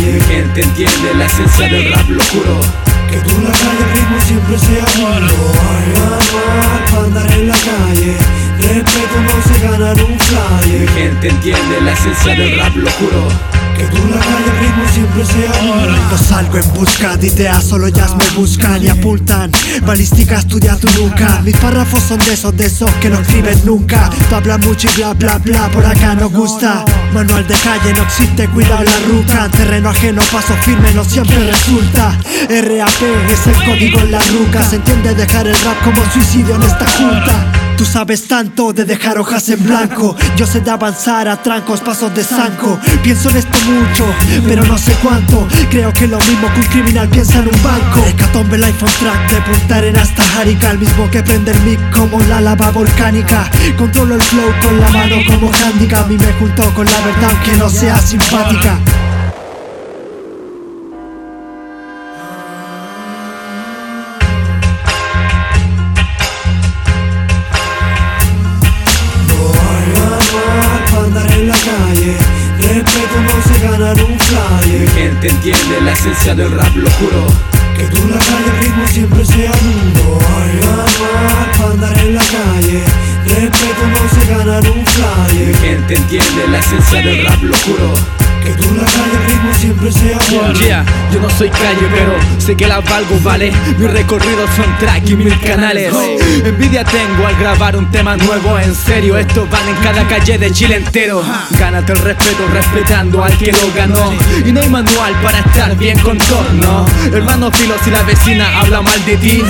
Mi gente entiende la esencia del rap locuro Que tú la calle ritmo siempre sea bueno Ay, ay, ay, andar en la calle Respeto no se gana en un Mi flyer gente entiende la esencia del rap, lo juro. Que tú la calle el ritmo siempre sea No salgo en busca de ideas, solo ellas me buscan y apuntan. Balística estudia tu nuca. Mis párrafos son de esos, de esos que no escriben nunca. Tú hablas mucho y bla bla bla, por acá no gusta. Manual de calle no existe, cuidado la ruca. Terreno ajeno, paso firme, no siempre resulta. RAP es el código en la ruca. Se entiende dejar el rap como suicidio en esta junta Tú sabes tanto de dejar hojas en blanco. Yo sé de avanzar a trancos, pasos de zanco. Pienso en esto mucho, pero no sé cuánto. Creo que lo mismo que un criminal piensa en un banco. Hecatombe life on track, de Punta Arenas hasta Jarica. El mismo que prende el mic como la lava volcánica. Controlo el flow con la mano como handicap. Y me junto con la verdad aunque no sea simpática gente entiende la esencia del rap, lo juro. Que tú la calle ritmo siempre sea nudo Hay para andar en la calle. Respeto no se gana en un Mi flyer gente entiende la esencia del rap, lo juro Que tú la calle ritmo siempre sea bueno Yeah, yo no soy calle, pero sé que la valgo, ¿vale? Mi recorrido son track y mil canales. Envidia tengo al grabar un tema nuevo, en serio, estos van en cada calle de Chile entero. Gánate el respeto respetando al que lo ganó. Y no hay manual para estar bien con todo, ¿no? Hermano filo, si la vecina habla mal de ti.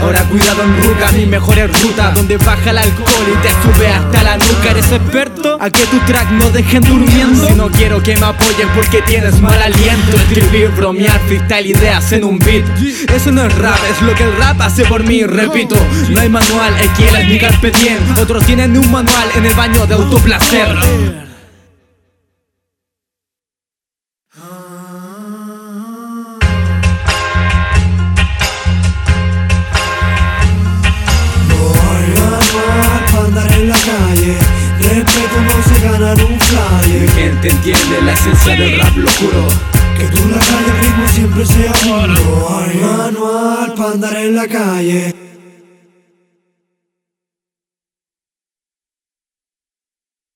Ahora cuidado en ruca, mi mejor es ruta Donde baja el alcohol y te sube hasta la nuca. ¿Eres experto? A que tu track no dejen durmiendo. Si no quiero que me apoyen porque tienes mal aliento. Escribir, bromear, freestyle, ideas en un beat. Eso no es rap, es lo que el rap hace por mí. Repito, no hay manual, hay que es mi carpe diem. Otros tienen un manual en el baño de autoplacer calle Respeto no se gana en un Mi flyer gente entiende la esencia del rap, lo juro. Que tú la calle ritmo siempre sea bueno manual para andar en la calle